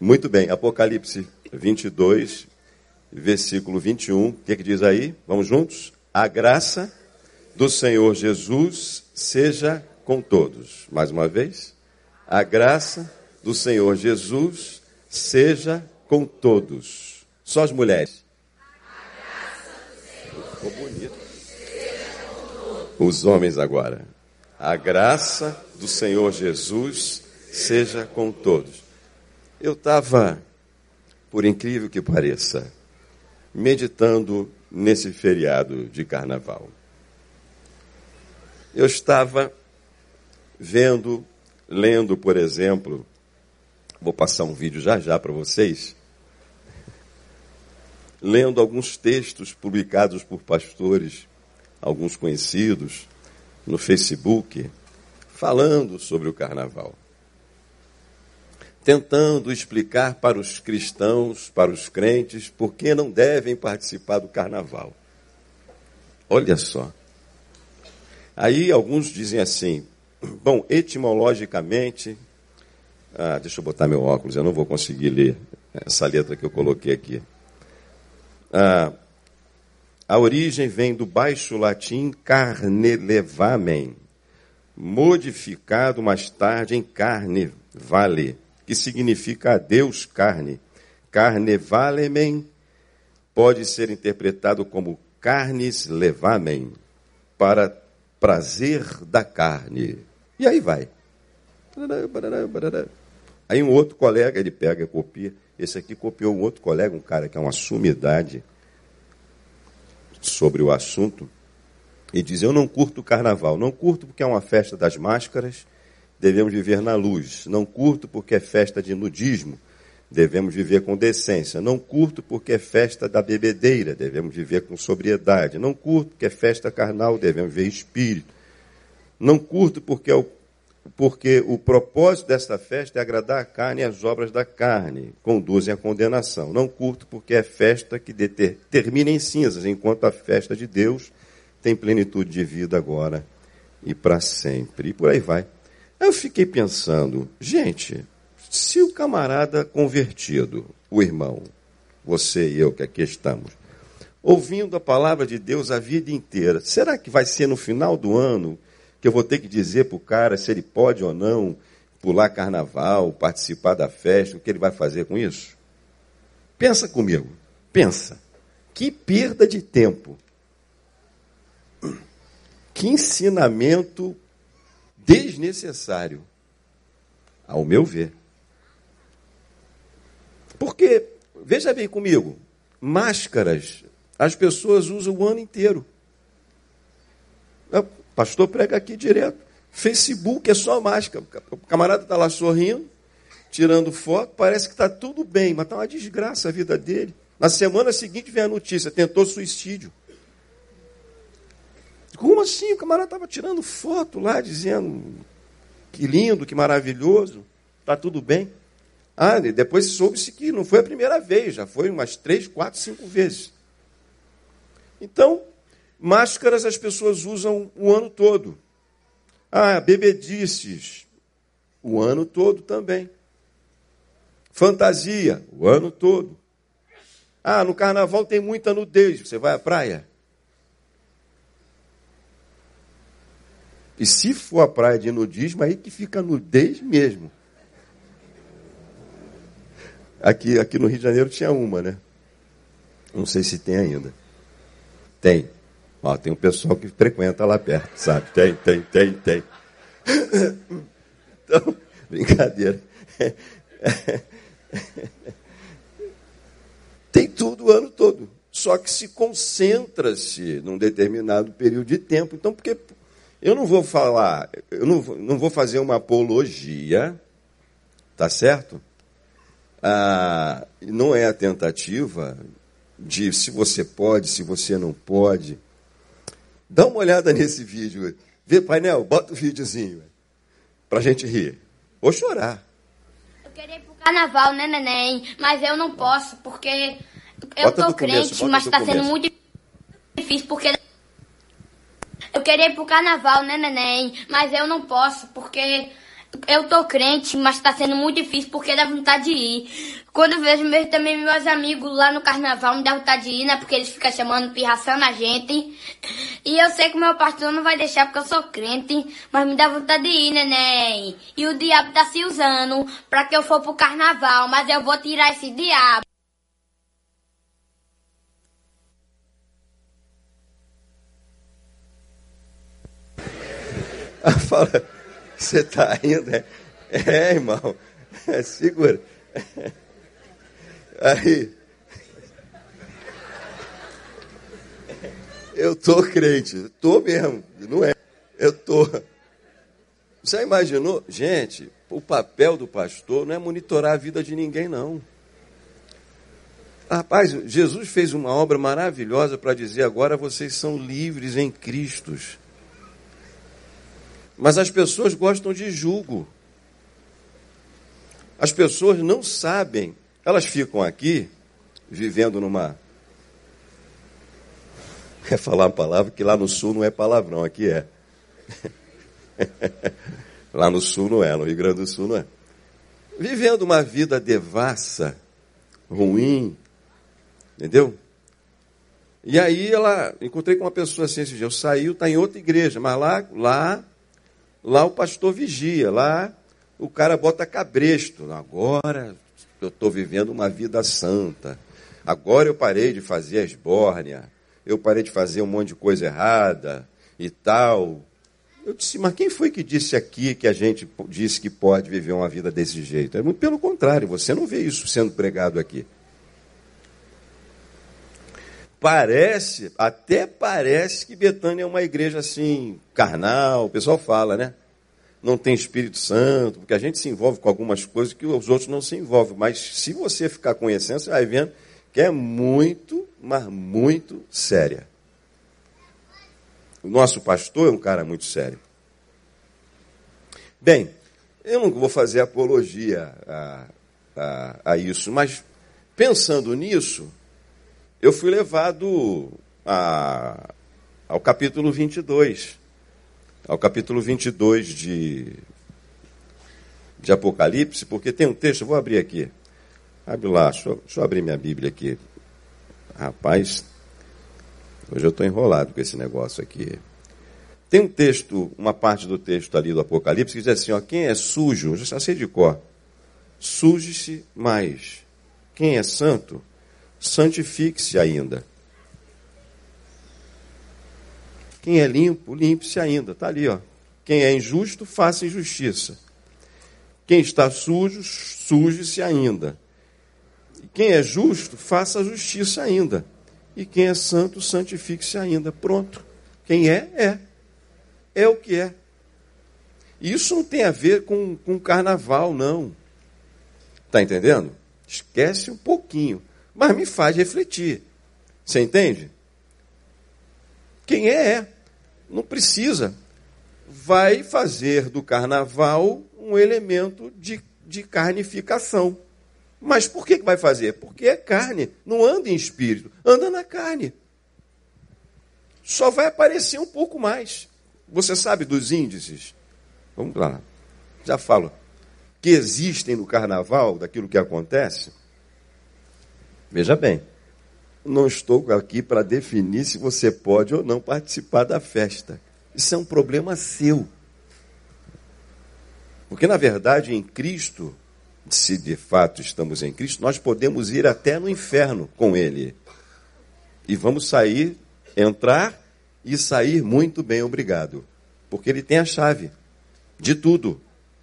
Muito bem, Apocalipse 22, versículo 21. O que, é que diz aí? Vamos juntos? A graça do Senhor Jesus seja com todos. Mais uma vez. A graça do Senhor Jesus seja com todos. Só as mulheres. Ficou bonito. Os homens agora. A graça do Senhor Jesus seja com todos. Eu estava, por incrível que pareça, meditando nesse feriado de carnaval. Eu estava vendo, lendo, por exemplo, vou passar um vídeo já já para vocês, lendo alguns textos publicados por pastores, alguns conhecidos, no Facebook, falando sobre o carnaval tentando explicar para os cristãos, para os crentes, por que não devem participar do carnaval. Olha só. Aí alguns dizem assim, bom, etimologicamente, ah, deixa eu botar meu óculos, eu não vou conseguir ler essa letra que eu coloquei aqui. Ah, a origem vem do baixo latim carne levamen, modificado mais tarde em carne vale que significa Deus carne. Carnevalemen pode ser interpretado como carnes levamen, para prazer da carne. E aí vai. Aí um outro colega, ele pega copia. Esse aqui copiou um outro colega, um cara que é uma sumidade sobre o assunto, e diz: Eu não curto o carnaval. Não curto porque é uma festa das máscaras, devemos viver na luz. Não curto porque é festa de nudismo, devemos viver com decência. Não curto porque é festa da bebedeira, devemos viver com sobriedade. Não curto porque é festa carnal, devemos viver espírito. Não curto porque, é o, porque o propósito desta festa é agradar a carne e as obras da carne, conduzem à condenação. Não curto porque é festa que deter, termina em cinzas, enquanto a festa de Deus tem plenitude de vida agora e para sempre. E por aí vai. Eu fiquei pensando, gente, se o camarada convertido, o irmão, você e eu que aqui estamos, ouvindo a palavra de Deus a vida inteira, será que vai ser no final do ano que eu vou ter que dizer para o cara se ele pode ou não pular carnaval, participar da festa, o que ele vai fazer com isso? Pensa comigo, pensa. Que perda de tempo. Que ensinamento desnecessário, ao meu ver. Porque, veja bem comigo, máscaras as pessoas usam o ano inteiro. O pastor prega aqui direto. Facebook é só máscara. O camarada está lá sorrindo, tirando foto, parece que está tudo bem, mas está uma desgraça a vida dele. Na semana seguinte vem a notícia, tentou suicídio. Como assim? O camarada estava tirando foto lá, dizendo que lindo, que maravilhoso, está tudo bem. Ah, depois soube-se que não foi a primeira vez, já foi umas três, quatro, cinco vezes. Então, máscaras as pessoas usam o ano todo. Ah, bebedices, o ano todo também. Fantasia, o ano todo. Ah, no carnaval tem muita nudez, você vai à praia? E se for a praia de nudismo, aí que fica nudez mesmo. Aqui, aqui no Rio de Janeiro tinha uma, né? Não sei se tem ainda. Tem. Ó, tem um pessoal que frequenta lá perto, sabe? Tem, tem, tem, tem. Então, brincadeira. Tem tudo o ano todo. Só que se concentra-se num determinado período de tempo. Então, porque eu não vou falar, eu não, não vou fazer uma apologia, tá certo? Ah, não é a tentativa de se você pode, se você não pode. Dá uma olhada nesse vídeo. Vê, painel, bota o videozinho. Pra gente rir. Ou chorar. Eu queria ir pro carnaval, né, neném? Mas eu não posso, porque eu bota tô crente, começo, mas tá sendo muito difícil, porque eu queria ir pro carnaval, né, neném? Mas eu não posso, porque eu tô crente, mas tá sendo muito difícil porque dá vontade de ir. Quando eu vejo mesmo, também meus amigos lá no carnaval, me dá vontade de ir, né? Porque eles ficam chamando, pirraçando a gente. E eu sei que o meu pastor não vai deixar porque eu sou crente, mas me dá vontade de ir, neném. E o diabo tá se usando pra que eu for pro carnaval, mas eu vou tirar esse diabo. Fala, você está indo? É, é irmão, é, segura. Aí, eu tô crente, tô mesmo, não é? Eu tô. Você imaginou? Gente, o papel do pastor não é monitorar a vida de ninguém, não. Rapaz, Jesus fez uma obra maravilhosa para dizer agora vocês são livres em Cristo. Mas as pessoas gostam de julgo. As pessoas não sabem, elas ficam aqui vivendo numa. Quer falar uma palavra que lá no sul não é palavrão, aqui é. lá no sul não é, no Rio Grande do Sul não é. Vivendo uma vida devassa, ruim, entendeu? E aí ela, encontrei com uma pessoa assim esse dia, eu saí, está em outra igreja, mas lá, lá Lá o pastor vigia, lá o cara bota cabresto. Agora eu estou vivendo uma vida santa. Agora eu parei de fazer a esbórnia. Eu parei de fazer um monte de coisa errada e tal. Eu disse, mas quem foi que disse aqui que a gente disse que pode viver uma vida desse jeito? É muito pelo contrário, você não vê isso sendo pregado aqui. Parece, até parece que Betânia é uma igreja assim, carnal, o pessoal fala, né? Não tem Espírito Santo, porque a gente se envolve com algumas coisas que os outros não se envolvem. Mas se você ficar conhecendo, você vai vendo que é muito, mas muito séria. O nosso pastor é um cara muito sério. Bem, eu não vou fazer apologia a, a, a isso, mas pensando nisso, eu fui levado a, ao capítulo 22, ao capítulo 22 de, de Apocalipse, porque tem um texto, vou abrir aqui. Abre lá, deixa eu, deixa eu abrir minha Bíblia aqui. Rapaz, hoje eu estou enrolado com esse negócio aqui. Tem um texto, uma parte do texto ali do Apocalipse que diz assim: ó, quem é sujo, já sei de cor, suje-se mais. Quem é santo, santifique-se ainda. Quem é limpo, limpe-se ainda. Está ali, ó. Quem é injusto, faça injustiça. Quem está sujo, suje-se ainda. Quem é justo, faça justiça ainda. E quem é santo, santifique-se ainda. Pronto. Quem é, é. É o que é. Isso não tem a ver com, com carnaval, não. Está entendendo? Esquece um pouquinho mas me faz refletir. Você entende? Quem é, é. Não precisa. Vai fazer do carnaval um elemento de, de carnificação. Mas por que, que vai fazer? Porque é carne, não anda em espírito, anda na carne. Só vai aparecer um pouco mais. Você sabe dos índices? Vamos lá. Já falo. Que existem no carnaval, daquilo que acontece. Veja bem, não estou aqui para definir se você pode ou não participar da festa. Isso é um problema seu. Porque, na verdade, em Cristo, se de fato estamos em Cristo, nós podemos ir até no inferno com Ele. E vamos sair, entrar e sair muito bem, obrigado. Porque Ele tem a chave de tudo,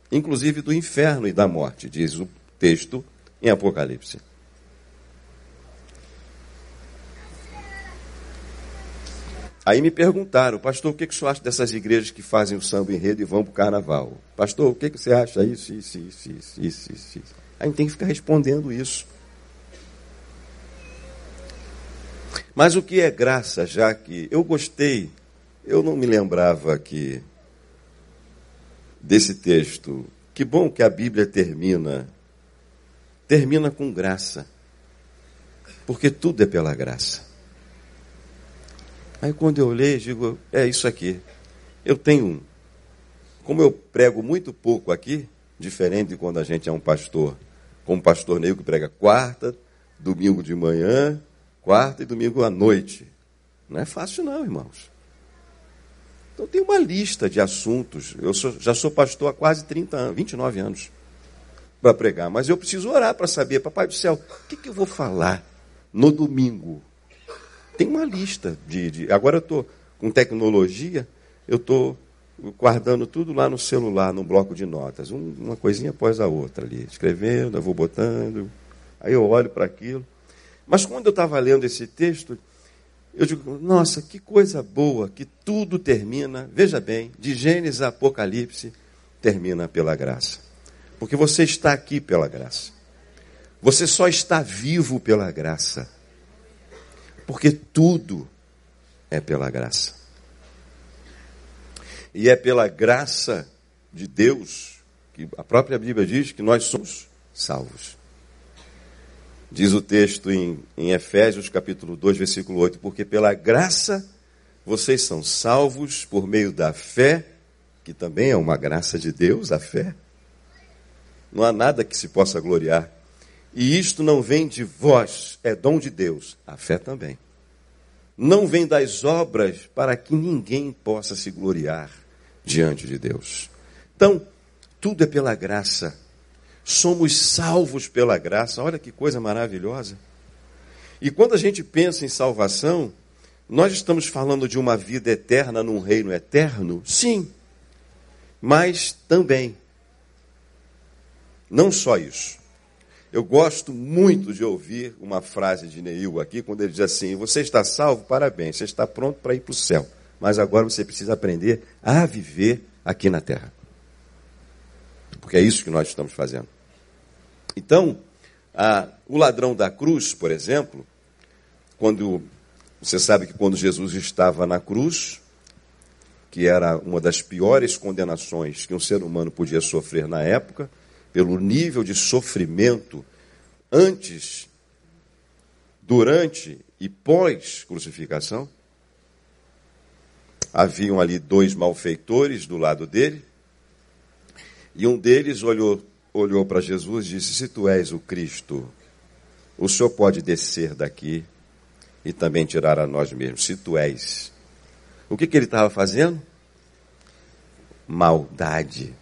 inclusive do inferno e da morte, diz o texto em Apocalipse. Aí me perguntaram, pastor, o que, que o senhor acha dessas igrejas que fazem o samba enredo e vão para o carnaval? Pastor, o que, que você acha isso, isso, isso, isso, isso, isso, a gente tem que ficar respondendo isso. Mas o que é graça, já que eu gostei, eu não me lembrava que desse texto. Que bom que a Bíblia termina, termina com graça, porque tudo é pela graça. Aí quando eu leio, digo, é isso aqui. Eu tenho Como eu prego muito pouco aqui, diferente de quando a gente é um pastor, como pastor Neil que prega quarta, domingo de manhã, quarta e domingo à noite. Não é fácil não, irmãos. Então tem uma lista de assuntos. Eu sou, já sou pastor há quase 30 anos, 29 anos para pregar, mas eu preciso orar para saber, papai do céu, o que, que eu vou falar no domingo? Tem uma lista de. de agora eu estou com tecnologia, eu estou guardando tudo lá no celular, no bloco de notas, um, uma coisinha após a outra ali, escrevendo, eu vou botando, aí eu olho para aquilo. Mas quando eu estava lendo esse texto, eu digo, nossa, que coisa boa, que tudo termina, veja bem, de Gênesis a Apocalipse, termina pela graça. Porque você está aqui pela graça. Você só está vivo pela graça. Porque tudo é pela graça. E é pela graça de Deus que a própria Bíblia diz que nós somos salvos. Diz o texto em, em Efésios capítulo 2, versículo 8, porque pela graça vocês são salvos por meio da fé, que também é uma graça de Deus, a fé. Não há nada que se possa gloriar. E isto não vem de vós, é dom de Deus, a fé também. Não vem das obras para que ninguém possa se gloriar diante de Deus. Então, tudo é pela graça somos salvos pela graça. Olha que coisa maravilhosa. E quando a gente pensa em salvação, nós estamos falando de uma vida eterna num reino eterno? Sim. Mas também. Não só isso. Eu gosto muito de ouvir uma frase de Neil aqui, quando ele diz assim: Você está salvo? Parabéns, você está pronto para ir para o céu. Mas agora você precisa aprender a viver aqui na terra. Porque é isso que nós estamos fazendo. Então, a, o ladrão da cruz, por exemplo, quando você sabe que quando Jesus estava na cruz, que era uma das piores condenações que um ser humano podia sofrer na época, pelo nível de sofrimento antes, durante e pós crucificação. Haviam ali dois malfeitores do lado dele, e um deles olhou, olhou para Jesus e disse: Se tu és o Cristo, o Senhor pode descer daqui e também tirar a nós mesmos, se tu és. O que, que ele estava fazendo? Maldade.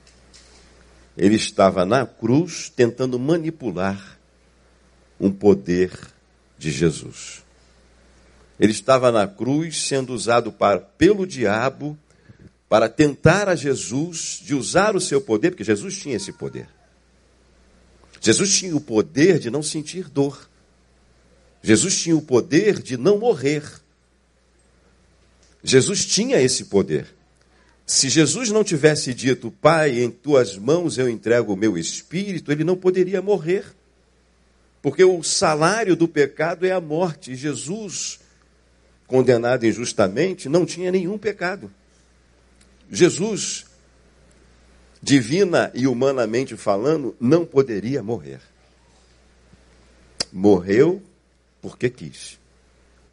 Ele estava na cruz tentando manipular um poder de Jesus. Ele estava na cruz sendo usado para, pelo diabo para tentar a Jesus de usar o seu poder, porque Jesus tinha esse poder. Jesus tinha o poder de não sentir dor. Jesus tinha o poder de não morrer. Jesus tinha esse poder. Se Jesus não tivesse dito, Pai, em tuas mãos eu entrego o meu espírito, ele não poderia morrer. Porque o salário do pecado é a morte. Jesus, condenado injustamente, não tinha nenhum pecado. Jesus, divina e humanamente falando, não poderia morrer. Morreu porque quis.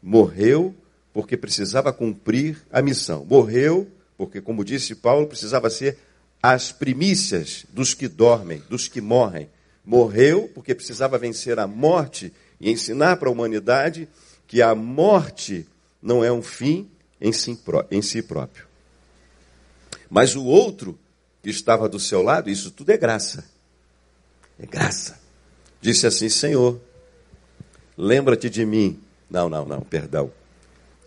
Morreu porque precisava cumprir a missão. Morreu porque, como disse Paulo, precisava ser as primícias dos que dormem, dos que morrem. Morreu porque precisava vencer a morte e ensinar para a humanidade que a morte não é um fim em si próprio. Mas o outro que estava do seu lado, isso tudo é graça. É graça. Disse assim: Senhor, lembra-te de mim. Não, não, não, perdão.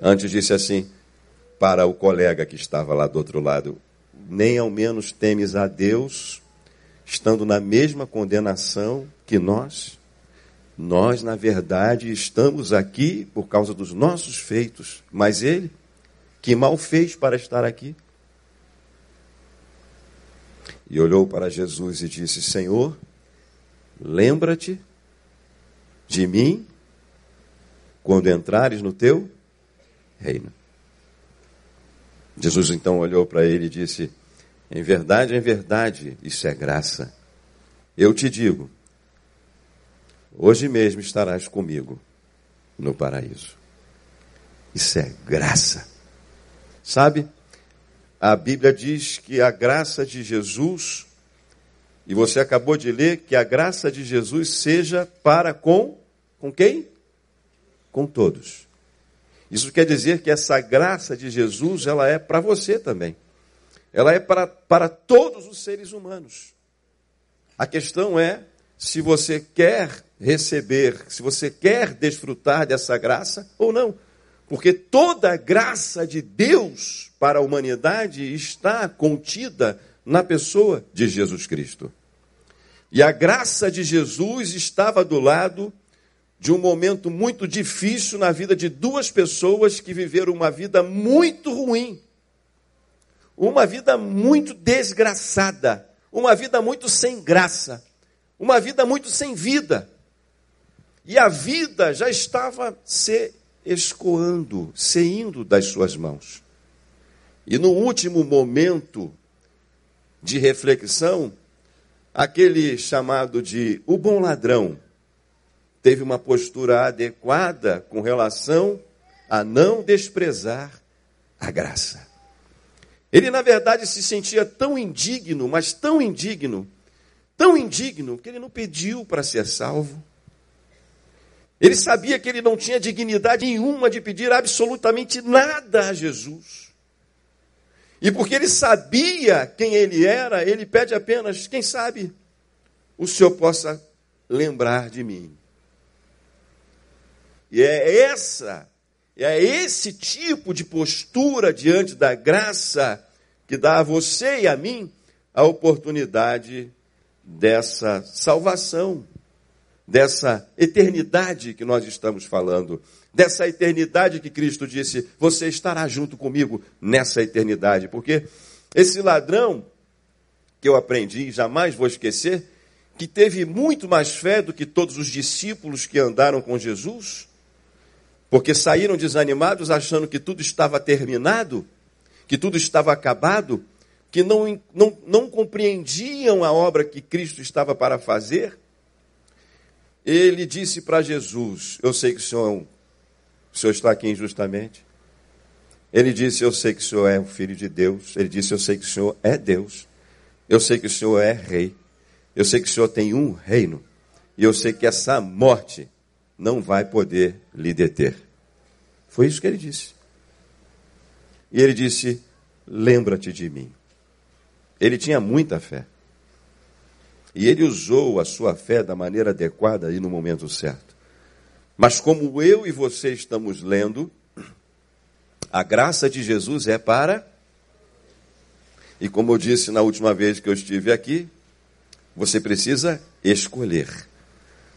Antes disse assim para o colega que estava lá do outro lado: Nem ao menos temes a Deus, estando na mesma condenação que nós. Nós, na verdade, estamos aqui por causa dos nossos feitos, mas ele, que mal fez para estar aqui? E olhou para Jesus e disse: Senhor, lembra-te de mim quando entrares no teu reino. Jesus então olhou para ele e disse: Em verdade, em verdade, isso é graça. Eu te digo, hoje mesmo estarás comigo no paraíso. Isso é graça. Sabe? a Bíblia diz que a graça de Jesus, e você acabou de ler que a graça de Jesus seja para com com quem? Com todos. Isso quer dizer que essa graça de Jesus, ela é para você também. Ela é para, para todos os seres humanos. A questão é se você quer receber, se você quer desfrutar dessa graça ou não. Porque toda a graça de Deus para a humanidade está contida na pessoa de Jesus Cristo. E a graça de Jesus estava do lado de um momento muito difícil na vida de duas pessoas que viveram uma vida muito ruim, uma vida muito desgraçada, uma vida muito sem graça, uma vida muito sem vida. E a vida já estava se escoando, se indo das suas mãos. E no último momento de reflexão, aquele chamado de o bom ladrão, teve uma postura adequada com relação a não desprezar a graça. Ele, na verdade, se sentia tão indigno, mas tão indigno, tão indigno, que ele não pediu para ser salvo. Ele sabia que ele não tinha dignidade nenhuma de pedir absolutamente nada a Jesus. E porque ele sabia quem ele era, ele pede apenas, quem sabe, o Senhor possa lembrar de mim. E é essa, é esse tipo de postura diante da graça que dá a você e a mim a oportunidade dessa salvação, dessa eternidade que nós estamos falando, dessa eternidade que Cristo disse: Você estará junto comigo nessa eternidade, porque esse ladrão que eu aprendi, jamais vou esquecer, que teve muito mais fé do que todos os discípulos que andaram com Jesus, porque saíram desanimados achando que tudo estava terminado, que tudo estava acabado, que não, não, não compreendiam a obra que Cristo estava para fazer. Ele disse para Jesus: Eu sei que o senhor, o senhor está aqui injustamente. Ele disse: Eu sei que o senhor é o filho de Deus. Ele disse: Eu sei que o senhor é Deus. Eu sei que o senhor é rei. Eu sei que o senhor tem um reino. E eu sei que essa morte não vai poder lhe deter. Foi isso que ele disse. E ele disse: Lembra-te de mim. Ele tinha muita fé. E ele usou a sua fé da maneira adequada e no momento certo. Mas como eu e você estamos lendo, a graça de Jesus é para. E como eu disse na última vez que eu estive aqui, você precisa escolher.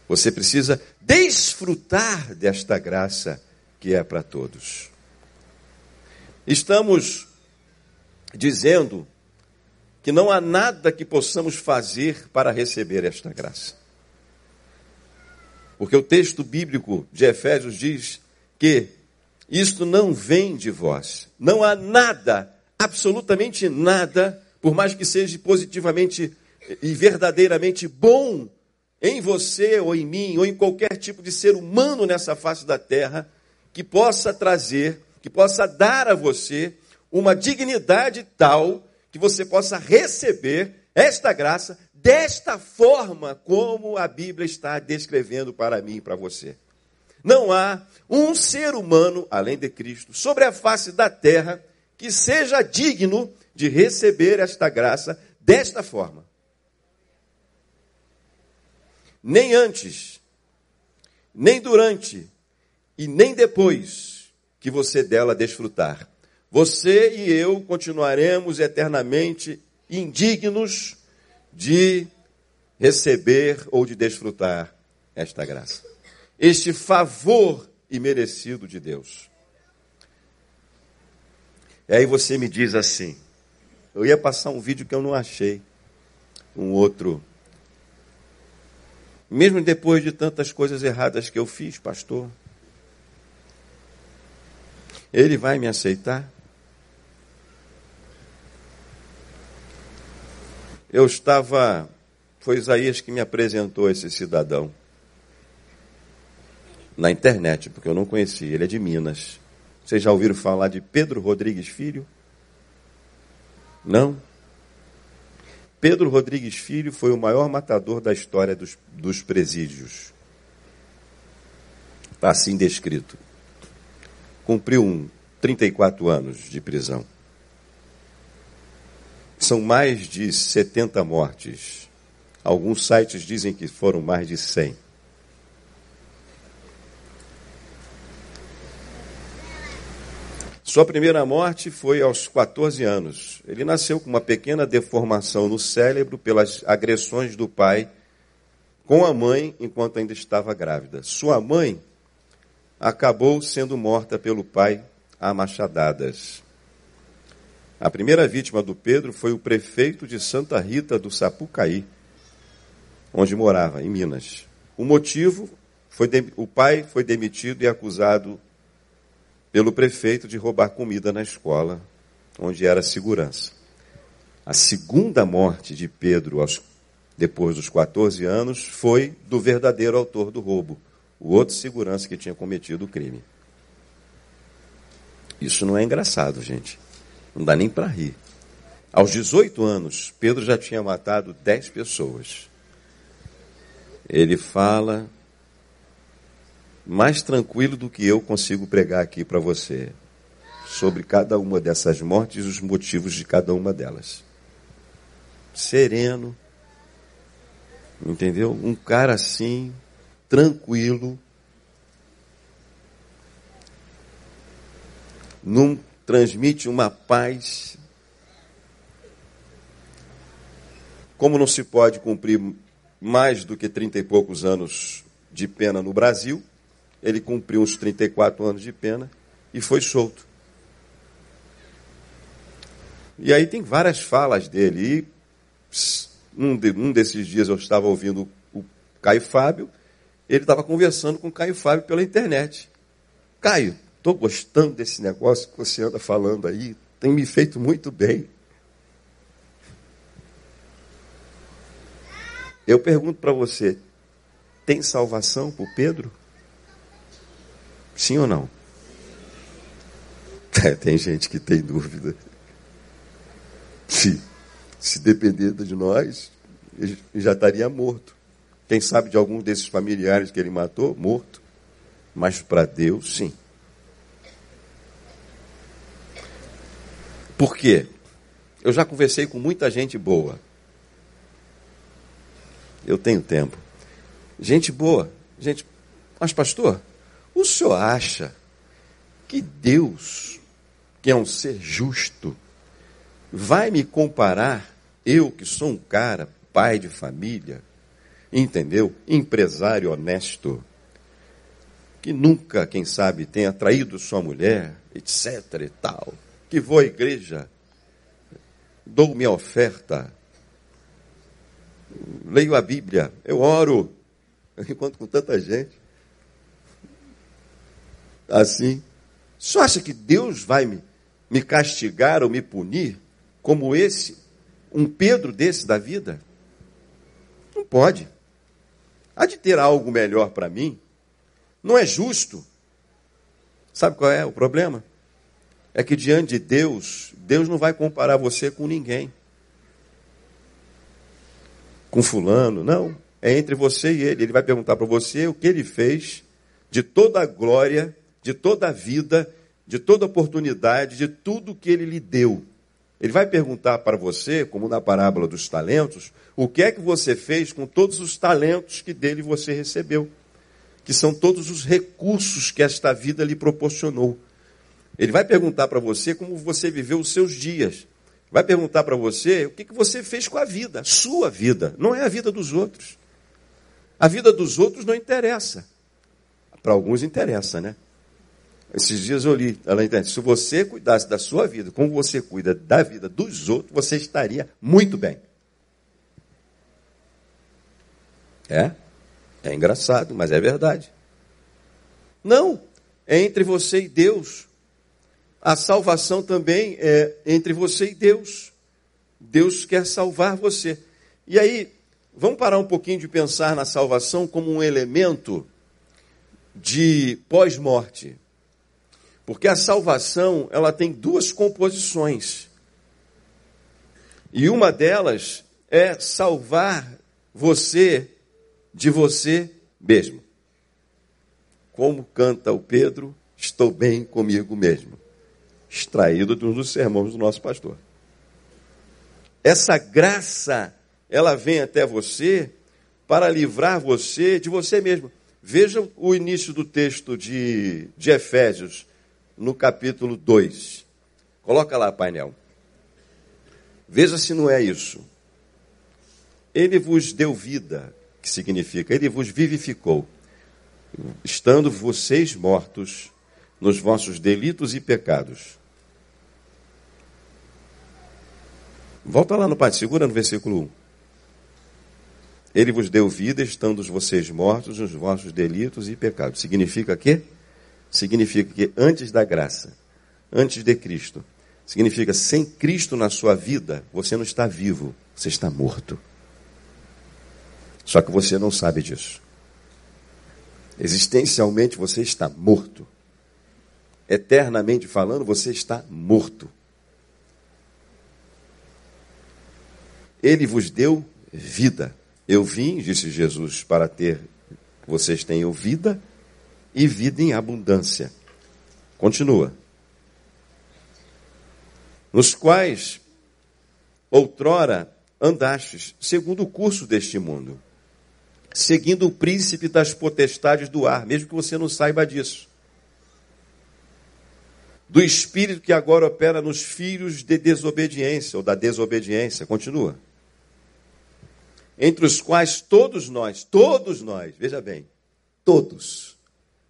Você precisa desfrutar desta graça que é para todos. Estamos dizendo que não há nada que possamos fazer para receber esta graça. Porque o texto bíblico de Efésios diz que isto não vem de vós. Não há nada, absolutamente nada, por mais que seja positivamente e verdadeiramente bom em você ou em mim ou em qualquer tipo de ser humano nessa face da terra que possa trazer, que possa dar a você uma dignidade tal que você possa receber esta graça desta forma como a Bíblia está descrevendo para mim e para você. Não há um ser humano, além de Cristo, sobre a face da terra que seja digno de receber esta graça desta forma nem antes, nem durante e nem depois que você dela desfrutar. Você e eu continuaremos eternamente indignos de receber ou de desfrutar esta graça. Este favor imerecido de Deus. E aí você me diz assim: eu ia passar um vídeo que eu não achei, um outro mesmo depois de tantas coisas erradas que eu fiz, pastor, ele vai me aceitar? Eu estava, foi Isaías que me apresentou esse cidadão na internet, porque eu não conhecia, ele é de Minas. Vocês já ouviram falar de Pedro Rodrigues Filho? Não. Pedro Rodrigues Filho foi o maior matador da história dos, dos presídios. Está assim descrito. Cumpriu um 34 anos de prisão. São mais de 70 mortes. Alguns sites dizem que foram mais de 100. Sua primeira morte foi aos 14 anos. Ele nasceu com uma pequena deformação no cérebro pelas agressões do pai com a mãe enquanto ainda estava grávida. Sua mãe acabou sendo morta pelo pai a machadadas. A primeira vítima do Pedro foi o prefeito de Santa Rita do Sapucaí, onde morava, em Minas. O motivo foi o pai foi demitido e acusado pelo prefeito de roubar comida na escola, onde era segurança. A segunda morte de Pedro, aos, depois dos 14 anos, foi do verdadeiro autor do roubo, o outro segurança que tinha cometido o crime. Isso não é engraçado, gente. Não dá nem para rir. Aos 18 anos, Pedro já tinha matado 10 pessoas. Ele fala mais tranquilo do que eu consigo pregar aqui para você sobre cada uma dessas mortes e os motivos de cada uma delas. Sereno, entendeu? Um cara assim, tranquilo, não transmite uma paz. Como não se pode cumprir mais do que trinta e poucos anos de pena no Brasil, ele cumpriu uns 34 anos de pena e foi solto. E aí tem várias falas dele. E um, de, um desses dias eu estava ouvindo o Caio Fábio, ele estava conversando com o Caio Fábio pela internet. Caio, estou gostando desse negócio que você anda falando aí, tem me feito muito bem. Eu pergunto para você, tem salvação para o Pedro? Sim ou não? É, tem gente que tem dúvida. Se, se depender de nós, ele já estaria morto. Quem sabe de algum desses familiares que ele matou? Morto. Mas para Deus, sim. Por quê? Eu já conversei com muita gente boa. Eu tenho tempo. Gente boa. Gente, mas pastor, o senhor acha que Deus, que é um ser justo, vai me comparar, eu que sou um cara, pai de família, entendeu? Empresário honesto, que nunca, quem sabe, tenha traído sua mulher, etc e tal, que vou à igreja, dou minha oferta, leio a Bíblia, eu oro, encontro com tanta gente assim. Só acha que Deus vai me, me castigar ou me punir como esse, um Pedro desse da vida? Não pode. Há de ter algo melhor para mim. Não é justo. Sabe qual é o problema? É que diante de Deus, Deus não vai comparar você com ninguém. Com fulano, não. É entre você e ele. Ele vai perguntar para você o que ele fez de toda a glória de toda a vida, de toda oportunidade, de tudo que ele lhe deu. Ele vai perguntar para você, como na parábola dos talentos, o que é que você fez com todos os talentos que dele você recebeu, que são todos os recursos que esta vida lhe proporcionou. Ele vai perguntar para você como você viveu os seus dias. Vai perguntar para você o que, que você fez com a vida, sua vida, não é a vida dos outros. A vida dos outros não interessa. Para alguns interessa, né? Esses dias eu li ela entende. Se você cuidasse da sua vida como você cuida da vida dos outros, você estaria muito bem. É? É engraçado, mas é verdade. Não, é entre você e Deus. A salvação também é entre você e Deus. Deus quer salvar você. E aí, vamos parar um pouquinho de pensar na salvação como um elemento de pós-morte. Porque a salvação, ela tem duas composições. E uma delas é salvar você de você mesmo. Como canta o Pedro, estou bem comigo mesmo. Extraído de um dos sermões do nosso pastor. Essa graça, ela vem até você para livrar você de você mesmo. Veja o início do texto de, de Efésios, no capítulo 2. Coloca lá, painel. Veja se não é isso. Ele vos deu vida, que significa, ele vos vivificou, estando vocês mortos nos vossos delitos e pecados. Volta lá no Pai, segura no versículo 1. Ele vos deu vida, estando vocês mortos nos vossos delitos e pecados. Significa que? Significa que antes da graça, antes de Cristo, significa sem Cristo na sua vida, você não está vivo, você está morto. Só que você não sabe disso. Existencialmente você está morto. Eternamente falando, você está morto. Ele vos deu vida. Eu vim, disse Jesus, para ter, vocês tenham vida e vida em abundância. Continua. Nos quais outrora andastes, segundo o curso deste mundo, seguindo o príncipe das potestades do ar, mesmo que você não saiba disso. Do espírito que agora opera nos filhos de desobediência, ou da desobediência. Continua entre os quais todos nós, todos nós, veja bem, todos,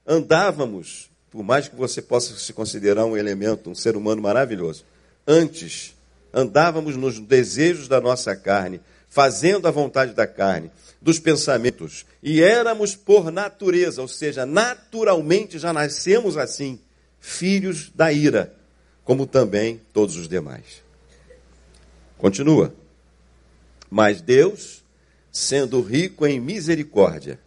andávamos, por mais que você possa se considerar um elemento, um ser humano maravilhoso, antes andávamos nos desejos da nossa carne, fazendo a vontade da carne, dos pensamentos, e éramos por natureza, ou seja, naturalmente já nascemos assim, filhos da ira, como também todos os demais. Continua. Mas Deus, sendo rico em misericórdia.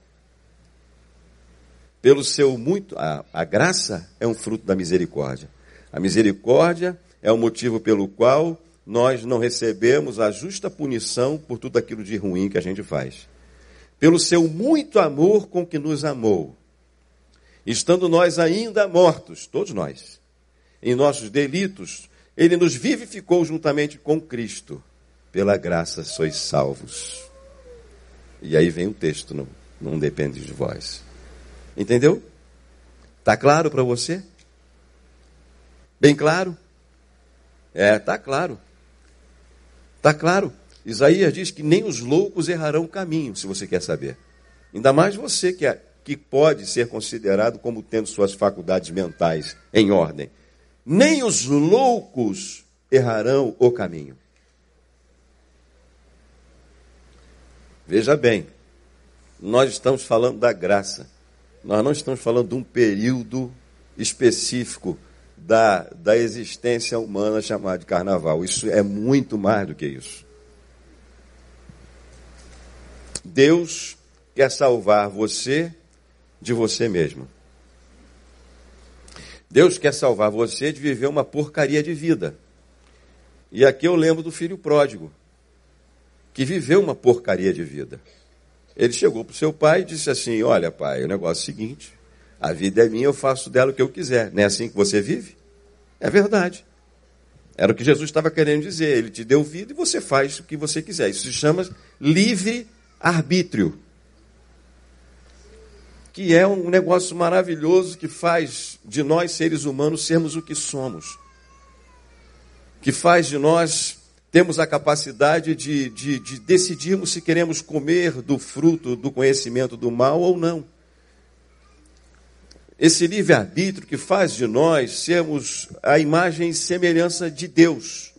Pelo seu muito. A, a graça é um fruto da misericórdia. A misericórdia é o motivo pelo qual nós não recebemos a justa punição por tudo aquilo de ruim que a gente faz. Pelo seu muito amor com que nos amou, estando nós ainda mortos, todos nós, em nossos delitos, ele nos vivificou juntamente com Cristo. Pela graça sois salvos. E aí vem o texto, não, não depende de vós. Entendeu? Tá claro para você? Bem claro? É, tá claro. Tá claro. Isaías diz que nem os loucos errarão o caminho, se você quer saber. Ainda mais você que, é, que pode ser considerado como tendo suas faculdades mentais em ordem. Nem os loucos errarão o caminho. Veja bem, nós estamos falando da graça. Nós não estamos falando de um período específico da, da existência humana chamado de carnaval. Isso é muito mais do que isso. Deus quer salvar você de você mesmo. Deus quer salvar você de viver uma porcaria de vida. E aqui eu lembro do filho pródigo que viveu uma porcaria de vida. Ele chegou para o seu pai e disse assim: Olha, pai, o negócio é o seguinte: a vida é minha, eu faço dela o que eu quiser. Não é assim que você vive? É verdade. Era o que Jesus estava querendo dizer. Ele te deu vida e você faz o que você quiser. Isso se chama livre arbítrio. Que é um negócio maravilhoso que faz de nós, seres humanos, sermos o que somos. Que faz de nós temos a capacidade de, de, de decidirmos se queremos comer do fruto do conhecimento do mal ou não. Esse livre-arbítrio que faz de nós sermos a imagem e semelhança de Deus.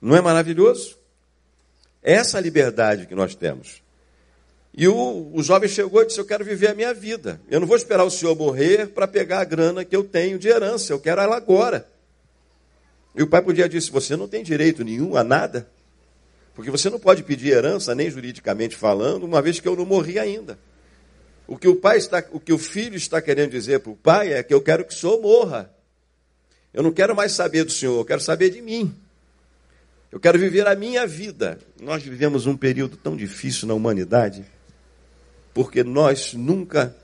Não é maravilhoso? É essa liberdade que nós temos. E o, o jovem chegou e disse: Eu quero viver a minha vida. Eu não vou esperar o senhor morrer para pegar a grana que eu tenho de herança. Eu quero ela agora. E o pai podia dizer: você não tem direito nenhum a nada, porque você não pode pedir herança, nem juridicamente falando, uma vez que eu não morri ainda. O que o pai está, o que o filho está querendo dizer para o pai é que eu quero que o senhor morra. Eu não quero mais saber do Senhor, eu quero saber de mim. Eu quero viver a minha vida. Nós vivemos um período tão difícil na humanidade, porque nós nunca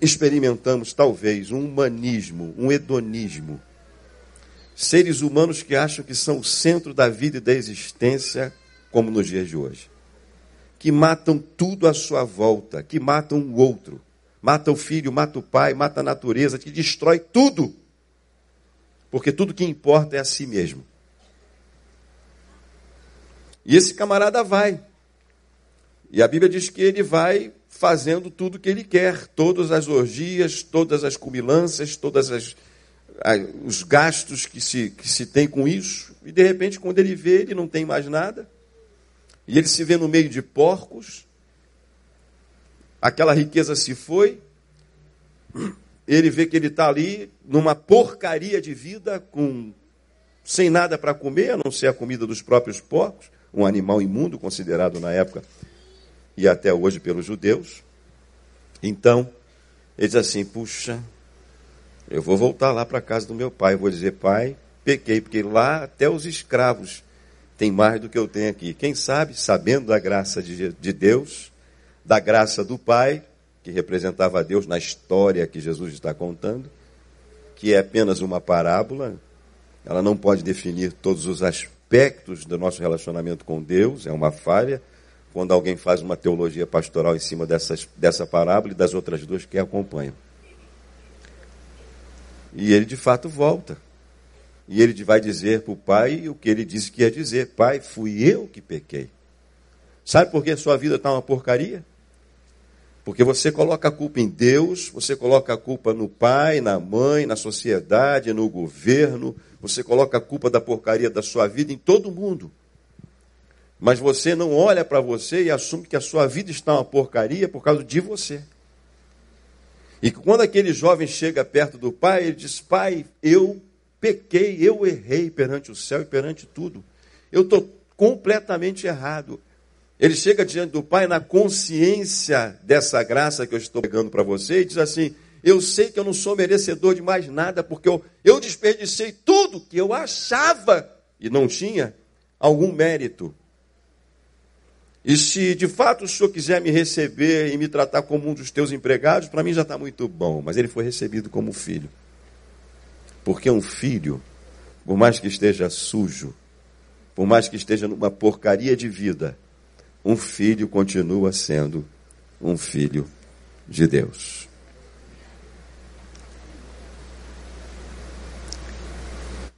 experimentamos, talvez, um humanismo, um hedonismo. Seres humanos que acham que são o centro da vida e da existência, como nos dias de hoje. Que matam tudo à sua volta, que matam o outro. Mata o filho, mata o pai, mata a natureza, que destrói tudo. Porque tudo que importa é a si mesmo. E esse camarada vai. E a Bíblia diz que ele vai fazendo tudo o que ele quer, todas as orgias, todas as cumilanças, todos os gastos que se, que se tem com isso. E de repente, quando ele vê, ele não tem mais nada. E ele se vê no meio de porcos. Aquela riqueza se foi. Ele vê que ele está ali numa porcaria de vida, com sem nada para comer, a não ser a comida dos próprios porcos um animal imundo, considerado na época e até hoje pelos judeus. Então, ele diz assim: puxa, eu vou voltar lá para a casa do meu pai. vou dizer, pai, pequei, porque lá até os escravos têm mais do que eu tenho aqui. Quem sabe, sabendo da graça de, de Deus, da graça do pai, que representava a Deus na história que Jesus está contando, que é apenas uma parábola, ela não pode definir todos os aspectos aspectos do nosso relacionamento com Deus, é uma falha, quando alguém faz uma teologia pastoral em cima dessas, dessa parábola e das outras duas que acompanham. E ele de fato volta. E ele vai dizer para o pai o que ele disse que ia dizer: Pai, fui eu que pequei. Sabe por que sua vida está uma porcaria? Porque você coloca a culpa em Deus, você coloca a culpa no pai, na mãe, na sociedade, no governo, você coloca a culpa da porcaria da sua vida em todo mundo. Mas você não olha para você e assume que a sua vida está uma porcaria por causa de você. E quando aquele jovem chega perto do pai, ele diz: Pai, eu pequei, eu errei perante o céu e perante tudo. Eu estou completamente errado. Ele chega diante do Pai na consciência dessa graça que eu estou pegando para você e diz assim: Eu sei que eu não sou merecedor de mais nada, porque eu, eu desperdicei tudo que eu achava e não tinha algum mérito. E se de fato o senhor quiser me receber e me tratar como um dos teus empregados, para mim já está muito bom. Mas ele foi recebido como filho. Porque um filho, por mais que esteja sujo, por mais que esteja numa porcaria de vida, um filho continua sendo um filho de Deus.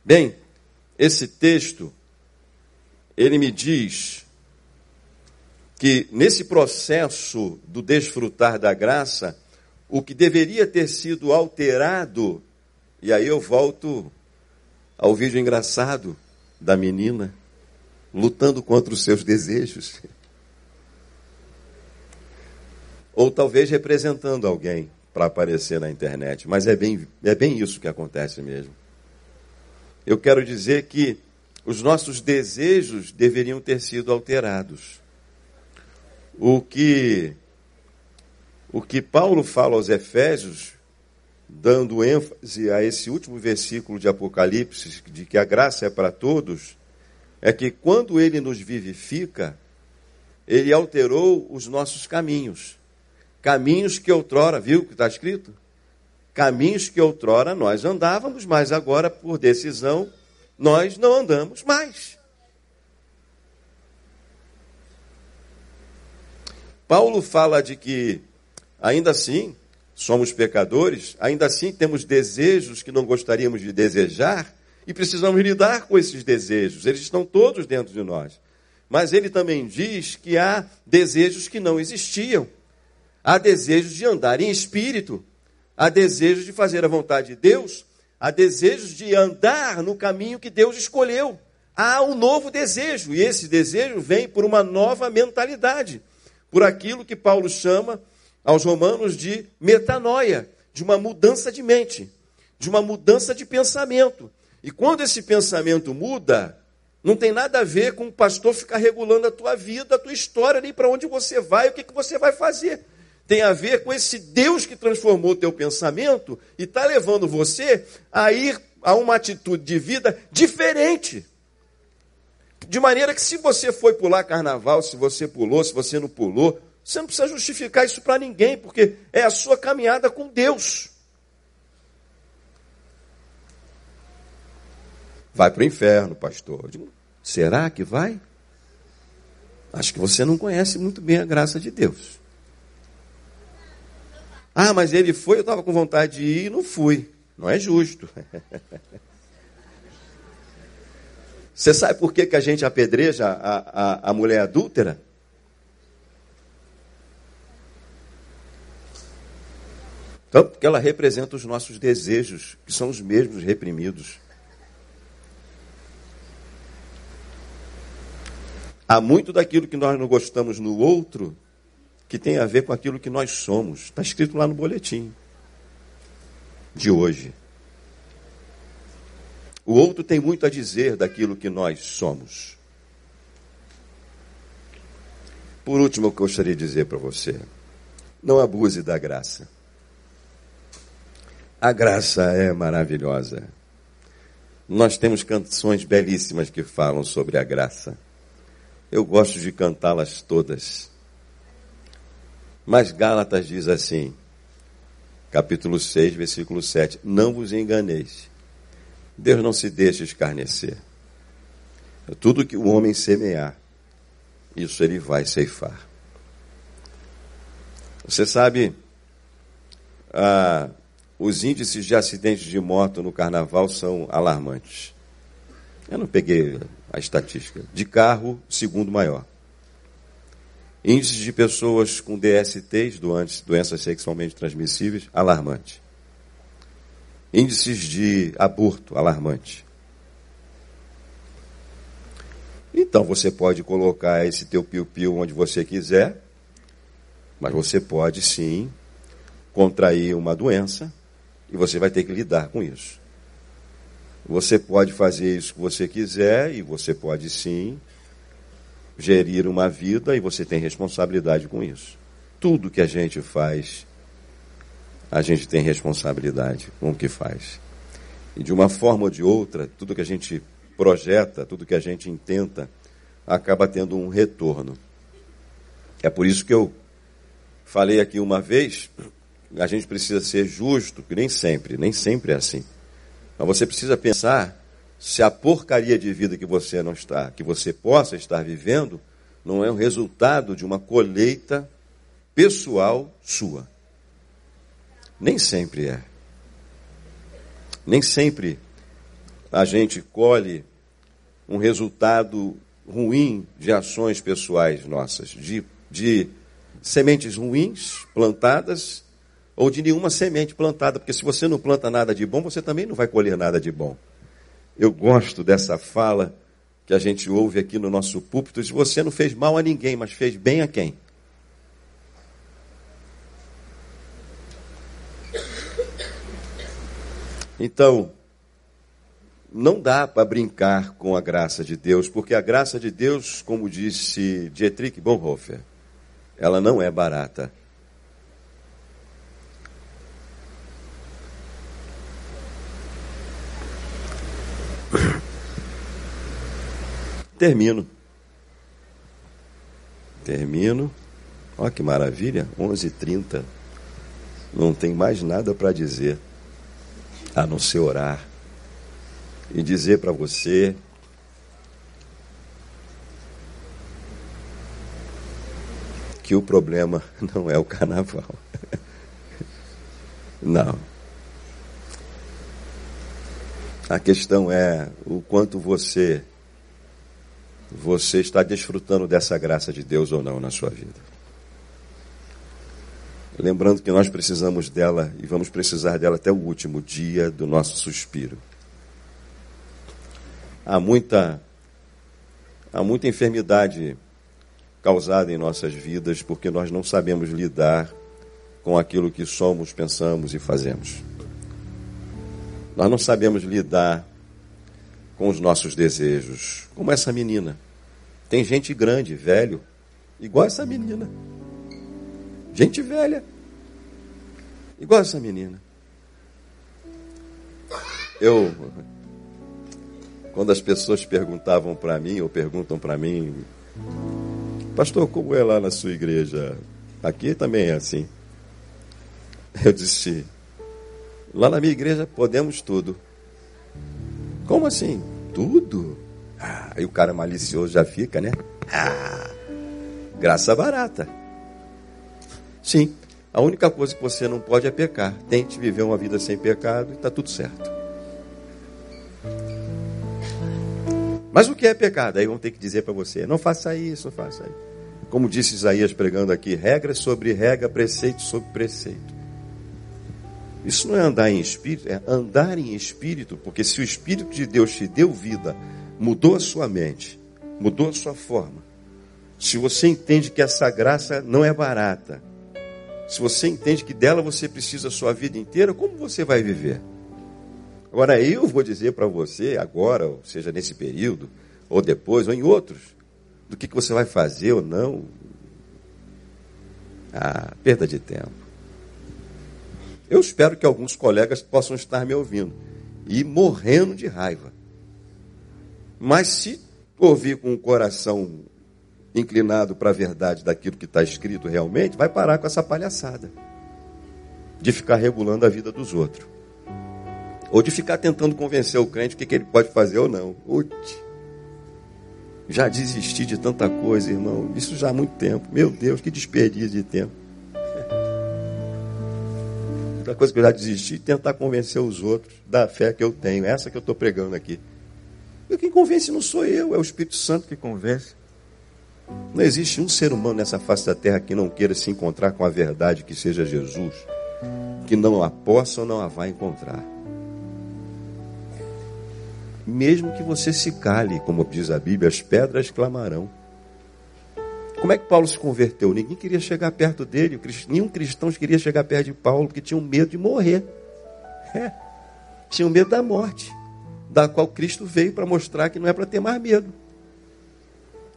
Bem, esse texto, ele me diz que nesse processo do desfrutar da graça, o que deveria ter sido alterado, e aí eu volto ao vídeo engraçado da menina lutando contra os seus desejos ou talvez representando alguém para aparecer na internet. Mas é bem, é bem isso que acontece mesmo. Eu quero dizer que os nossos desejos deveriam ter sido alterados. O que o que Paulo fala aos Efésios, dando ênfase a esse último versículo de Apocalipse, de que a graça é para todos, é que quando ele nos vivifica, ele alterou os nossos caminhos. Caminhos que outrora, viu o que está escrito? Caminhos que outrora nós andávamos, mas agora, por decisão, nós não andamos mais. Paulo fala de que, ainda assim, somos pecadores, ainda assim temos desejos que não gostaríamos de desejar e precisamos lidar com esses desejos. Eles estão todos dentro de nós. Mas ele também diz que há desejos que não existiam. Há desejos de andar em espírito, há desejos de fazer a vontade de Deus, há desejos de andar no caminho que Deus escolheu. Há um novo desejo, e esse desejo vem por uma nova mentalidade, por aquilo que Paulo chama aos romanos de metanoia, de uma mudança de mente, de uma mudança de pensamento. E quando esse pensamento muda, não tem nada a ver com o pastor ficar regulando a tua vida, a tua história, nem para onde você vai, o que, que você vai fazer tem a ver com esse Deus que transformou o teu pensamento e está levando você a ir a uma atitude de vida diferente. De maneira que se você foi pular carnaval, se você pulou, se você não pulou, você não precisa justificar isso para ninguém, porque é a sua caminhada com Deus. Vai para o inferno, pastor. Será que vai? Acho que você não conhece muito bem a graça de Deus. Ah, mas ele foi, eu estava com vontade de ir e não fui. Não é justo. Você sabe por que, que a gente apedreja a, a, a mulher adúltera? Então, porque ela representa os nossos desejos, que são os mesmos reprimidos. Há muito daquilo que nós não gostamos no outro que tem a ver com aquilo que nós somos. Está escrito lá no boletim de hoje. O outro tem muito a dizer daquilo que nós somos. Por último, eu gostaria de dizer para você: não abuse da graça. A graça é maravilhosa. Nós temos canções belíssimas que falam sobre a graça. Eu gosto de cantá-las todas. Mas Gálatas diz assim, capítulo 6, versículo 7: Não vos enganeis. Deus não se deixa escarnecer. Tudo que o homem semear, isso ele vai ceifar. Você sabe, ah, os índices de acidentes de moto no carnaval são alarmantes. Eu não peguei a estatística. De carro, segundo maior. Índices de pessoas com DSTs, doenças sexualmente transmissíveis, alarmante. Índices de aborto, alarmante. Então você pode colocar esse teu piu-piu onde você quiser, mas você pode sim contrair uma doença e você vai ter que lidar com isso. Você pode fazer isso que você quiser e você pode sim gerir uma vida e você tem responsabilidade com isso. Tudo que a gente faz, a gente tem responsabilidade com o que faz. E de uma forma ou de outra, tudo que a gente projeta, tudo que a gente intenta, acaba tendo um retorno. É por isso que eu falei aqui uma vez, a gente precisa ser justo, que nem sempre, nem sempre é assim. Mas você precisa pensar se a porcaria de vida que você não está, que você possa estar vivendo, não é um resultado de uma colheita pessoal sua. Nem sempre é. Nem sempre a gente colhe um resultado ruim de ações pessoais nossas, de, de sementes ruins plantadas ou de nenhuma semente plantada, porque se você não planta nada de bom, você também não vai colher nada de bom. Eu gosto dessa fala que a gente ouve aqui no nosso púlpito: se você não fez mal a ninguém, mas fez bem a quem? Então, não dá para brincar com a graça de Deus, porque a graça de Deus, como disse Dietrich Bonhoeffer, ela não é barata. Termino. Termino. Olha que maravilha, 11h30. Não tem mais nada para dizer, a não ser orar. E dizer para você que o problema não é o carnaval. Não. A questão é o quanto você você está desfrutando dessa graça de Deus ou não na sua vida. Lembrando que nós precisamos dela e vamos precisar dela até o último dia do nosso suspiro. Há muita há muita enfermidade causada em nossas vidas porque nós não sabemos lidar com aquilo que somos, pensamos e fazemos. Nós não sabemos lidar com os nossos desejos, como essa menina. Tem gente grande, velho, igual essa menina. Gente velha, igual essa menina. Eu, quando as pessoas perguntavam para mim, ou perguntam para mim, pastor, como é lá na sua igreja? Aqui também é assim. Eu disse, lá na minha igreja podemos tudo. Como assim? Tudo? Ah, aí o cara malicioso já fica, né? Ah, graça barata. Sim, a única coisa que você não pode é pecar. Tente viver uma vida sem pecado e está tudo certo. Mas o que é pecado? Aí vão ter que dizer para você: não faça isso, não faça isso. Como disse Isaías pregando aqui, regra sobre regra, preceito sobre preceito. Isso não é andar em espírito, é andar em espírito, porque se o Espírito de Deus te deu vida, mudou a sua mente, mudou a sua forma. Se você entende que essa graça não é barata, se você entende que dela você precisa a sua vida inteira, como você vai viver? Agora eu vou dizer para você, agora, ou seja, nesse período, ou depois, ou em outros, do que, que você vai fazer ou não. Ah, perda de tempo. Eu espero que alguns colegas possam estar me ouvindo e morrendo de raiva. Mas se ouvir com o coração inclinado para a verdade daquilo que está escrito realmente, vai parar com essa palhaçada de ficar regulando a vida dos outros. Ou de ficar tentando convencer o crente o que, que ele pode fazer ou não. Ute. Já desisti de tanta coisa, irmão. Isso já há muito tempo. Meu Deus, que desperdício de tempo. Outra coisa que eu já desisti, tentar convencer os outros da fé que eu tenho. Essa que eu estou pregando aqui. E quem convence não sou eu, é o Espírito Santo que convence. Não existe um ser humano nessa face da terra que não queira se encontrar com a verdade que seja Jesus, que não a possa ou não a vá encontrar. Mesmo que você se cale, como diz a Bíblia, as pedras clamarão. Como é que Paulo se converteu? Ninguém queria chegar perto dele, nenhum cristão queria chegar perto de Paulo, porque tinham medo de morrer. É. Tinham medo da morte, da qual Cristo veio para mostrar que não é para ter mais medo.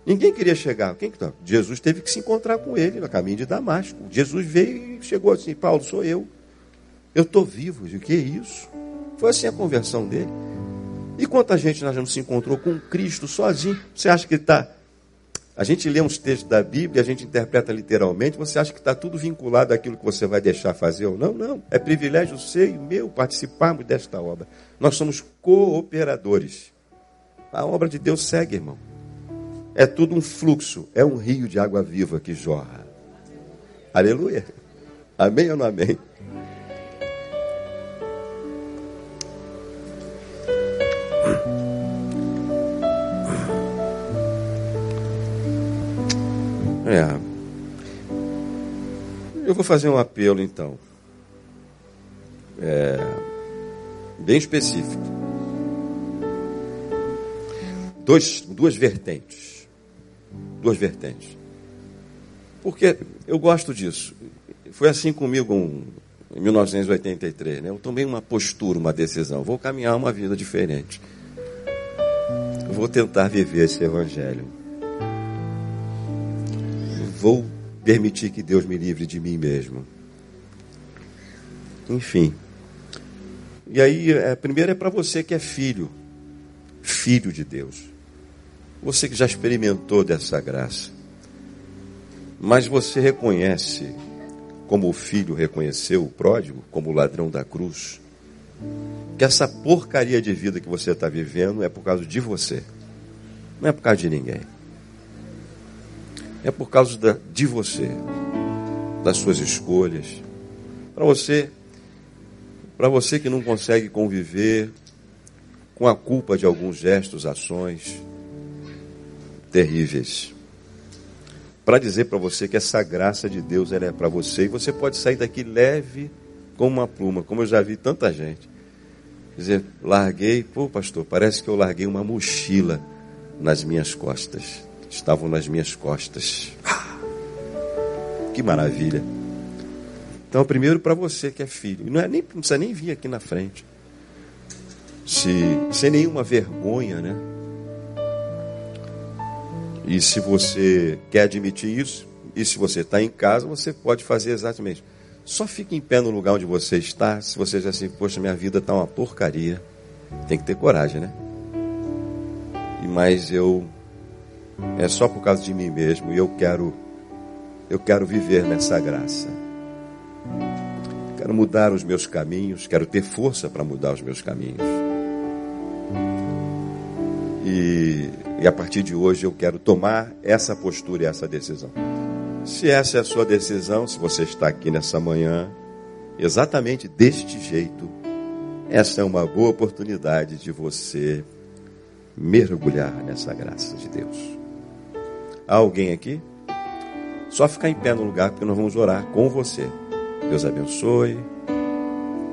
Ninguém queria chegar. Quem que tá? Jesus teve que se encontrar com ele no caminho de Damasco. Jesus veio e chegou assim: Paulo, sou eu. Eu estou vivo. O que é isso? Foi assim a conversão dele. E quanta gente nós não se encontrou com Cristo sozinho? Você acha que está a gente lê uns textos da Bíblia, a gente interpreta literalmente, você acha que está tudo vinculado àquilo que você vai deixar fazer ou não? Não. É privilégio seu e meu participarmos desta obra. Nós somos cooperadores. A obra de Deus segue, irmão. É tudo um fluxo, é um rio de água viva que jorra. Aleluia. Amém ou não amém? É. Eu vou fazer um apelo então. É, bem específico. Dois, duas vertentes. Duas vertentes. Porque eu gosto disso. Foi assim comigo em 1983. Né? Eu tomei uma postura, uma decisão. Vou caminhar uma vida diferente. Vou tentar viver esse evangelho vou permitir que Deus me livre de mim mesmo. Enfim. E aí, a é, primeira é para você que é filho, filho de Deus. Você que já experimentou dessa graça. Mas você reconhece, como o filho reconheceu o pródigo, como o ladrão da cruz, que essa porcaria de vida que você está vivendo é por causa de você, não é por causa de ninguém é por causa da, de você, das suas escolhas. Para você, para você que não consegue conviver com a culpa de alguns gestos, ações terríveis. Para dizer para você que essa graça de Deus ela é para você e você pode sair daqui leve como uma pluma, como eu já vi tanta gente. Dizer, larguei, pô pastor, parece que eu larguei uma mochila nas minhas costas estavam nas minhas costas. Que maravilha. Então, primeiro para você que é filho, não, é nem, não precisa nem vir aqui na frente, se, sem nenhuma vergonha, né? E se você quer admitir isso, e se você está em casa, você pode fazer exatamente. Só fique em pé no lugar onde você está, se você diz assim, poxa, minha vida está uma porcaria. Tem que ter coragem, né? E mas eu é só por causa de mim mesmo e eu quero eu quero viver nessa graça. Quero mudar os meus caminhos, quero ter força para mudar os meus caminhos. E, e a partir de hoje eu quero tomar essa postura e essa decisão. Se essa é a sua decisão, se você está aqui nessa manhã, exatamente deste jeito, essa é uma boa oportunidade de você mergulhar nessa graça de Deus. Há alguém aqui? Só ficar em pé no lugar, porque nós vamos orar com você. Deus abençoe.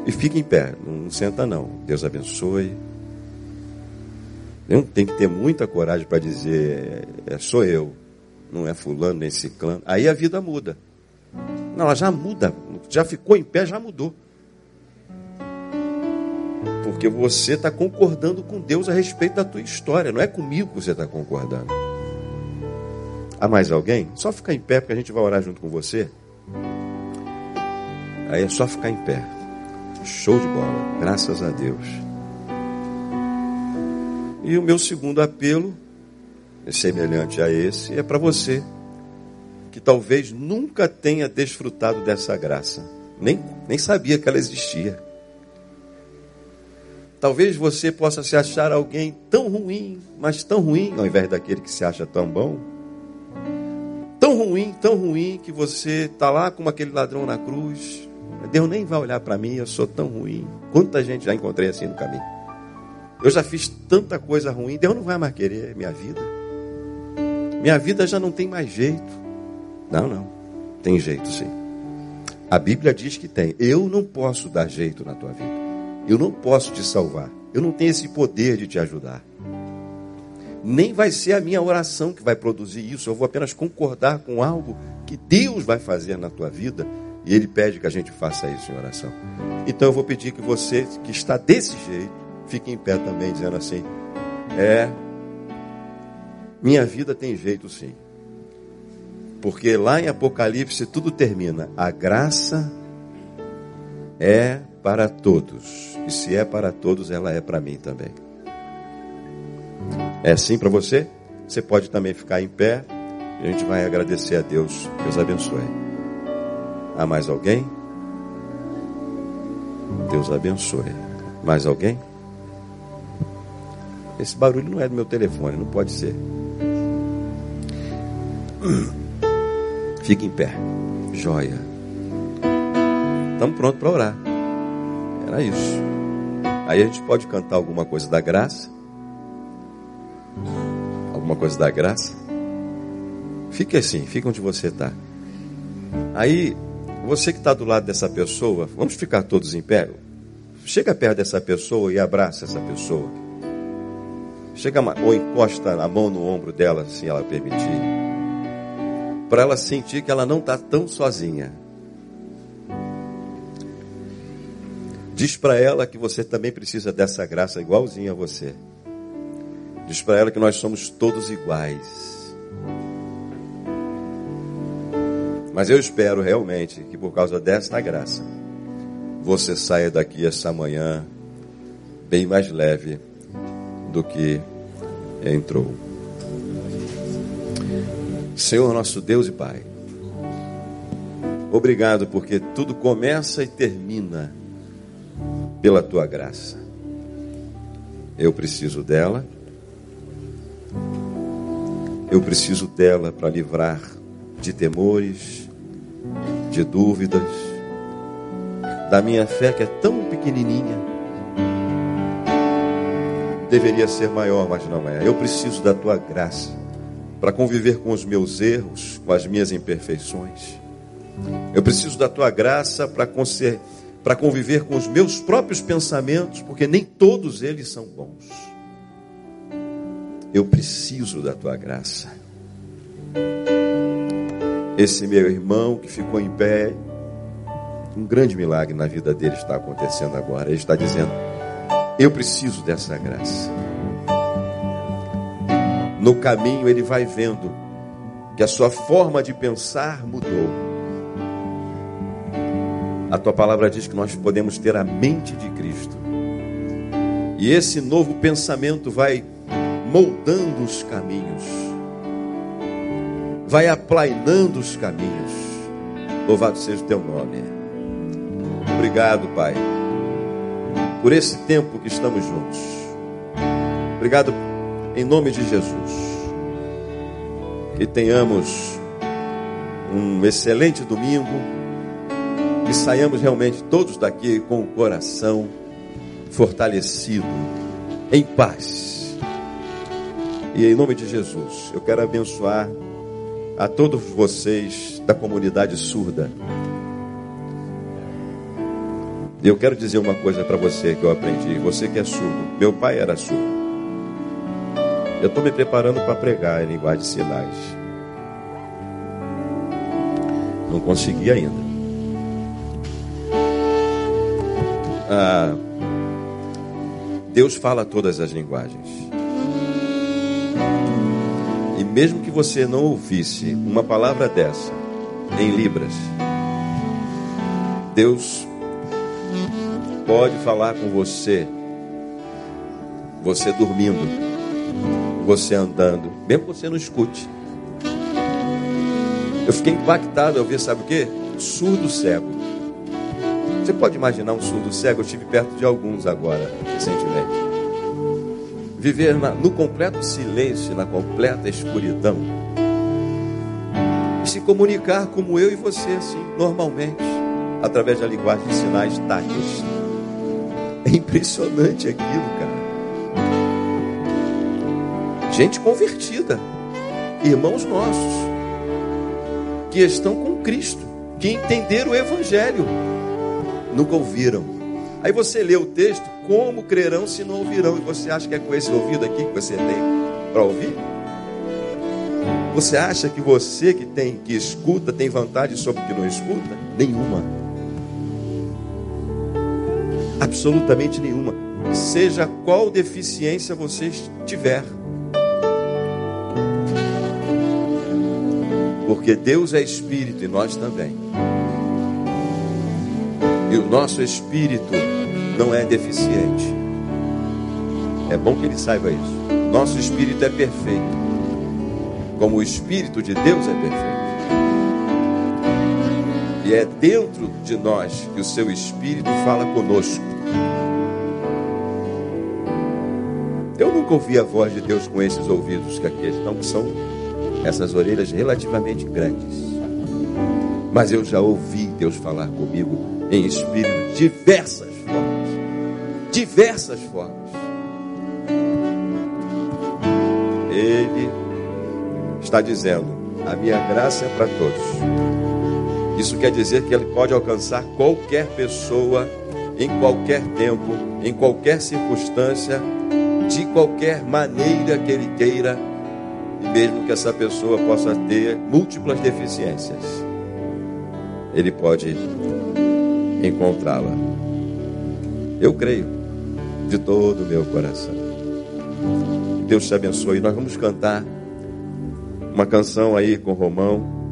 E fique em pé, não senta não. Deus abençoe. Tem que ter muita coragem para dizer, é, sou eu não é fulano nem ciclano. Aí a vida muda. Não, ela já muda. Já ficou em pé, já mudou. Porque você está concordando com Deus a respeito da tua história. Não é comigo que você está concordando. Há mais alguém? Só ficar em pé, porque a gente vai orar junto com você. Aí é só ficar em pé. Show de bola. Graças a Deus. E o meu segundo apelo semelhante a esse é para você que talvez nunca tenha desfrutado dessa graça, nem, nem sabia que ela existia. Talvez você possa se achar alguém tão ruim, mas tão ruim, ao invés daquele que se acha tão bom. Tão ruim, tão ruim, que você está lá como aquele ladrão na cruz. Deus nem vai olhar para mim, eu sou tão ruim. Quanta gente já encontrei assim no caminho. Eu já fiz tanta coisa ruim, Deus não vai mais querer minha vida. Minha vida já não tem mais jeito. Não, não. Tem jeito sim. A Bíblia diz que tem. Eu não posso dar jeito na tua vida. Eu não posso te salvar. Eu não tenho esse poder de te ajudar. Nem vai ser a minha oração que vai produzir isso. Eu vou apenas concordar com algo que Deus vai fazer na tua vida. E Ele pede que a gente faça isso em oração. Então eu vou pedir que você que está desse jeito, fique em pé também, dizendo assim: É, minha vida tem jeito sim. Porque lá em Apocalipse tudo termina. A graça é para todos. E se é para todos, ela é para mim também. É assim para você? Você pode também ficar em pé. A gente vai agradecer a Deus. Deus abençoe. Há mais alguém? Deus abençoe. Mais alguém? Esse barulho não é do meu telefone, não pode ser. Fique em pé. Joia. Estamos prontos para orar. Era isso. Aí a gente pode cantar alguma coisa da graça. Alguma coisa da graça. Fique assim, fique onde você está. Aí, você que está do lado dessa pessoa, vamos ficar todos em pé. Chega perto dessa pessoa e abraça essa pessoa. Chega ou encosta a mão no ombro dela, se ela permitir para ela sentir que ela não está tão sozinha. Diz para ela que você também precisa dessa graça igualzinha a você. Diz para ela que nós somos todos iguais. Mas eu espero realmente que por causa desta graça, você saia daqui essa manhã bem mais leve do que entrou. Senhor nosso Deus e Pai, obrigado porque tudo começa e termina pela tua graça. Eu preciso dela, eu preciso dela para livrar de temores, de dúvidas, da minha fé que é tão pequenininha. Deveria ser maior, mas não é. Eu preciso da tua graça para conviver com os meus erros, com as minhas imperfeições. Eu preciso da tua graça para para conviver com os meus próprios pensamentos, porque nem todos eles são bons. Eu preciso da tua graça. Esse meu irmão que ficou em pé, um grande milagre na vida dele está acontecendo agora. Ele está dizendo: Eu preciso dessa graça no caminho ele vai vendo que a sua forma de pensar mudou. A tua palavra diz que nós podemos ter a mente de Cristo. E esse novo pensamento vai moldando os caminhos, vai aplainando os caminhos. Louvado seja o teu nome. Obrigado, Pai, por esse tempo que estamos juntos. Obrigado em nome de Jesus. Que tenhamos um excelente domingo. Que saiamos realmente todos daqui com o coração fortalecido, em paz. E em nome de Jesus, eu quero abençoar a todos vocês da comunidade surda. Eu quero dizer uma coisa para você que eu aprendi. Você que é surdo, meu pai era surdo. Eu estou me preparando para pregar em linguagem de sinais. Não consegui ainda. Ah, Deus fala todas as linguagens. E mesmo que você não ouvisse uma palavra dessa em Libras, Deus pode falar com você, você dormindo, você andando, mesmo que você não escute. Eu fiquei impactado ao ver, sabe o que? Surdo cego. Você pode imaginar um surdo cego? Eu estive perto de alguns agora, recentemente. Viver na, no completo silêncio, na completa escuridão. E se comunicar como eu e você, assim, normalmente, através da linguagem de sinais táteis. É impressionante aquilo, cara. Gente convertida, irmãos nossos, que estão com Cristo, que entenderam o Evangelho nunca ouviram. Aí você lê o texto, como crerão se não ouvirão? E você acha que é com esse ouvido aqui que você tem para ouvir? Você acha que você que tem que escuta tem vantagem sobre o que não escuta? Nenhuma. Absolutamente nenhuma. Seja qual deficiência você tiver. Porque Deus é espírito e nós também. E o nosso espírito não é deficiente. É bom que ele saiba isso. Nosso espírito é perfeito. Como o espírito de Deus é perfeito. E é dentro de nós que o seu espírito fala conosco. Nunca ouvi a voz de Deus com esses ouvidos que aqui estão, que são essas orelhas relativamente grandes. Mas eu já ouvi Deus falar comigo em espírito diversas formas. Diversas formas. Ele está dizendo: a minha graça é para todos. Isso quer dizer que ele pode alcançar qualquer pessoa, em qualquer tempo, em qualquer circunstância, qualquer maneira que ele queira, e mesmo que essa pessoa possa ter múltiplas deficiências, ele pode encontrá-la. Eu creio de todo o meu coração. Deus te abençoe. Nós vamos cantar uma canção aí com Romão.